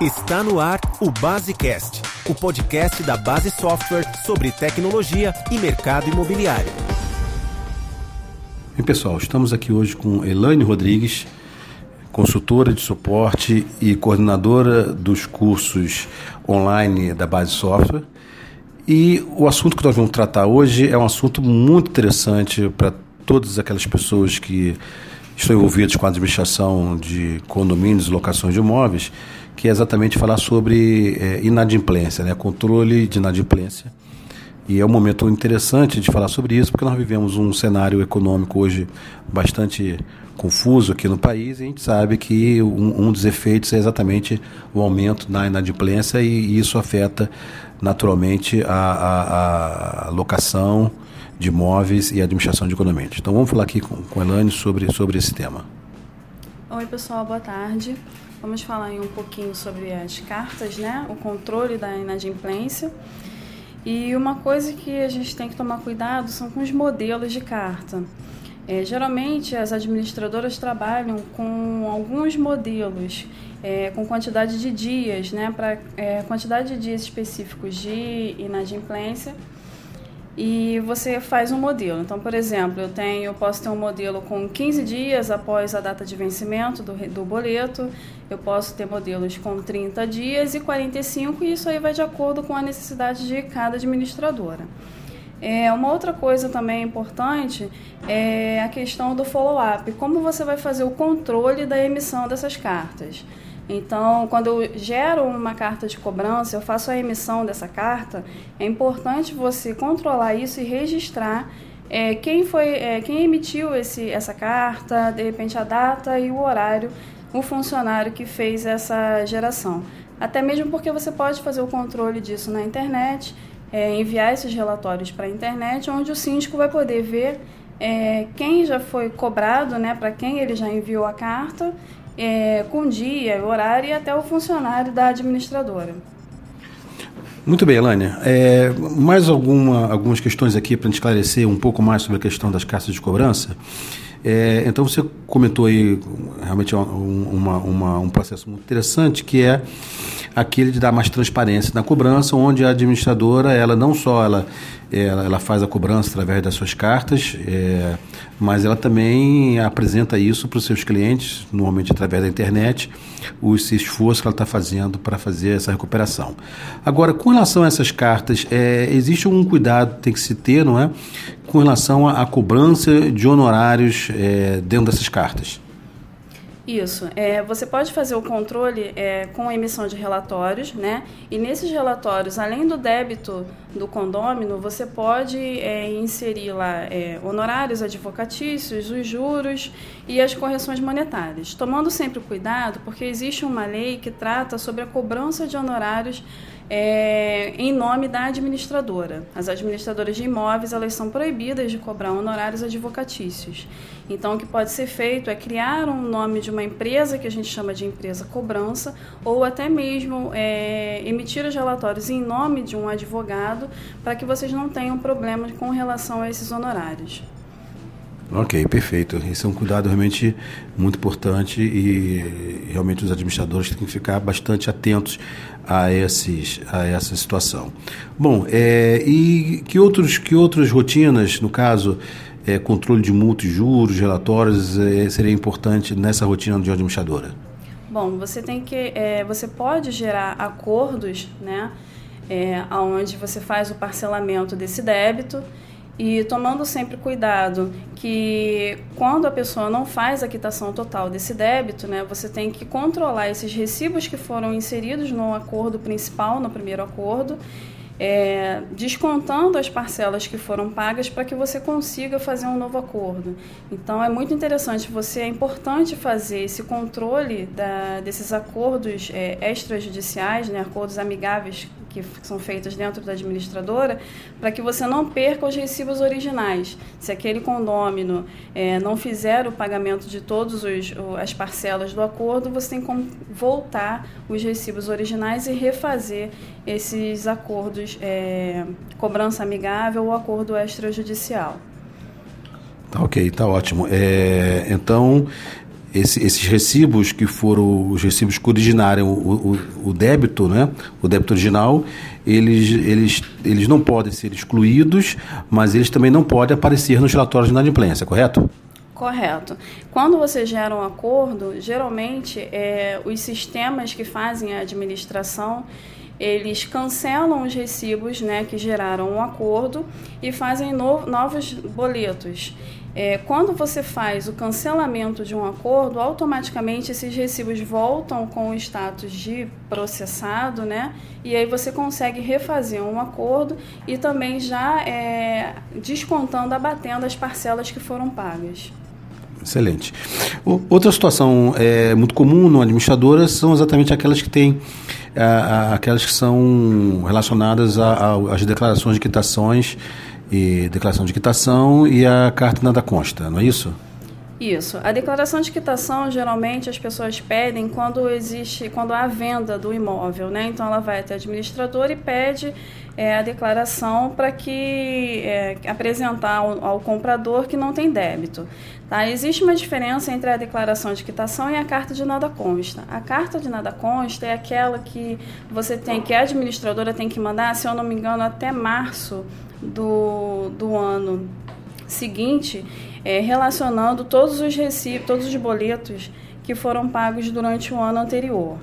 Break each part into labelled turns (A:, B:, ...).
A: Está no ar o Basecast, o podcast da Base Software sobre tecnologia e mercado imobiliário.
B: Bem, pessoal, estamos aqui hoje com Elaine Rodrigues, consultora de suporte e coordenadora dos cursos online da Base Software. E o assunto que nós vamos tratar hoje é um assunto muito interessante para todas aquelas pessoas que estão envolvidas com a administração de condomínios e locações de imóveis que é exatamente falar sobre é, inadimplência, né? controle de inadimplência. E é um momento interessante de falar sobre isso, porque nós vivemos um cenário econômico hoje bastante confuso aqui no país, e a gente sabe que um, um dos efeitos é exatamente o aumento da inadimplência, e, e isso afeta naturalmente a, a, a, locação de imóveis e a administração de condomínios. Então vamos falar aqui com, com a Elane sobre, sobre esse tema.
C: Oi pessoal, boa tarde. Vamos falar aí um pouquinho sobre as cartas, né? O controle da inadimplência. E uma coisa que a gente tem que tomar cuidado são com os modelos de carta. É, geralmente as administradoras trabalham com alguns modelos, é, com quantidade de dias, né, para é, quantidade de dias específicos de inadimplência e você faz um modelo. Então, por exemplo, eu tenho, posso ter um modelo com 15 dias após a data de vencimento do, do boleto, eu posso ter modelos com 30 dias e 45, e isso aí vai de acordo com a necessidade de cada administradora. É, uma outra coisa também importante é a questão do follow-up. Como você vai fazer o controle da emissão dessas cartas? Então, quando eu gero uma carta de cobrança, eu faço a emissão dessa carta, é importante você controlar isso e registrar é, quem foi, é, quem emitiu esse, essa carta, de repente a data e o horário, o funcionário que fez essa geração. Até mesmo porque você pode fazer o controle disso na internet, é, enviar esses relatórios para a internet, onde o síndico vai poder ver é, quem já foi cobrado, né, para quem ele já enviou a carta é, com dia, horário e até o funcionário da administradora.
B: Muito bem, Elânia. É, mais alguma, algumas questões aqui para esclarecer um pouco mais sobre a questão das caixas de cobrança. É, então você comentou aí realmente uma, uma, um processo muito interessante que é aquele de dar mais transparência na cobrança, onde a administradora ela não só ela ela, ela faz a cobrança através das suas cartas, é, mas ela também apresenta isso para os seus clientes, normalmente através da internet, o esforço que ela está fazendo para fazer essa recuperação. Agora, com relação a essas cartas, é, existe um cuidado que tem que se ter, não é? Com relação à cobrança de honorários é, dentro dessas cartas.
C: Isso. É, você pode fazer o controle é, com a emissão de relatórios, né? E nesses relatórios, além do débito do condômino, você pode é, inserir lá é, honorários advocatícios, os juros e as correções monetárias. Tomando sempre cuidado, porque existe uma lei que trata sobre a cobrança de honorários é, em nome da administradora. As administradoras de imóveis elas são proibidas de cobrar honorários advocatícios. Então, o que pode ser feito é criar um nome de uma empresa que a gente chama de empresa cobrança, ou até mesmo é, emitir os relatórios em nome de um advogado, para que vocês não tenham problemas com relação a esses honorários.
B: Ok, perfeito. Esse é um cuidado realmente muito importante e realmente os administradores têm que ficar bastante atentos a, esses, a essa situação. Bom, é, e que, outros, que outras rotinas, no caso, é, controle de multas, juros, relatórios, é, seria importante nessa rotina de administradora?
C: Bom, você tem que, é, você pode gerar acordos, né, é, onde você faz o parcelamento desse débito e tomando sempre cuidado que quando a pessoa não faz a quitação total desse débito, né, você tem que controlar esses recibos que foram inseridos no acordo principal, no primeiro acordo, é, descontando as parcelas que foram pagas para que você consiga fazer um novo acordo. Então é muito interessante, você é importante fazer esse controle da, desses acordos é, extrajudiciais, né, acordos amigáveis que são feitos dentro da administradora, para que você não perca os recibos originais. Se aquele condômino é, não fizer o pagamento de todas as parcelas do acordo, você tem como voltar os recibos originais e refazer esses acordos, é, cobrança amigável ou acordo extrajudicial.
B: Tá ok, tá ótimo. É, então, esse, esses recibos que foram os recibos que originaram o, o, o, débito, né? o débito original, eles, eles, eles não podem ser excluídos, mas eles também não podem aparecer nos relatórios de inadimplência, correto?
C: Correto. Quando você gera um acordo, geralmente é, os sistemas que fazem a administração eles cancelam os recibos né, que geraram um acordo e fazem no, novos boletos. É, quando você faz o cancelamento de um acordo, automaticamente esses recibos voltam com o status de processado, né? E aí você consegue refazer um acordo e também já é, descontando, abatendo as parcelas que foram pagas.
B: Excelente. Outra situação é, muito comum no administradora são exatamente aquelas que têm aquelas que são relacionadas às declarações de quitações e declaração de quitação e a carta nada consta, não é isso?
C: Isso. A declaração de quitação geralmente as pessoas pedem quando existe, quando há venda do imóvel, né? Então ela vai até o administrador e pede é, a declaração para que é, apresentar ao, ao, comprador que não tem débito. Tá? Existe uma diferença entre a declaração de quitação e a carta de nada consta. A carta de nada consta é aquela que você tem, que a administradora tem que mandar, se eu não me engano, até março do, do ano seguinte, é, relacionando todos os recibos, todos os boletos que foram pagos durante o ano anterior.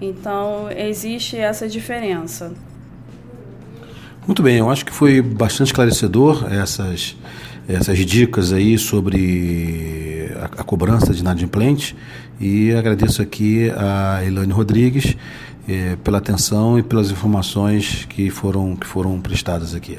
C: Então, existe essa diferença.
B: Muito bem, eu acho que foi bastante esclarecedor essas, essas dicas aí sobre a, a cobrança de inadimplente e agradeço aqui a Elane Rodrigues eh, pela atenção e pelas informações que foram, que foram prestadas aqui.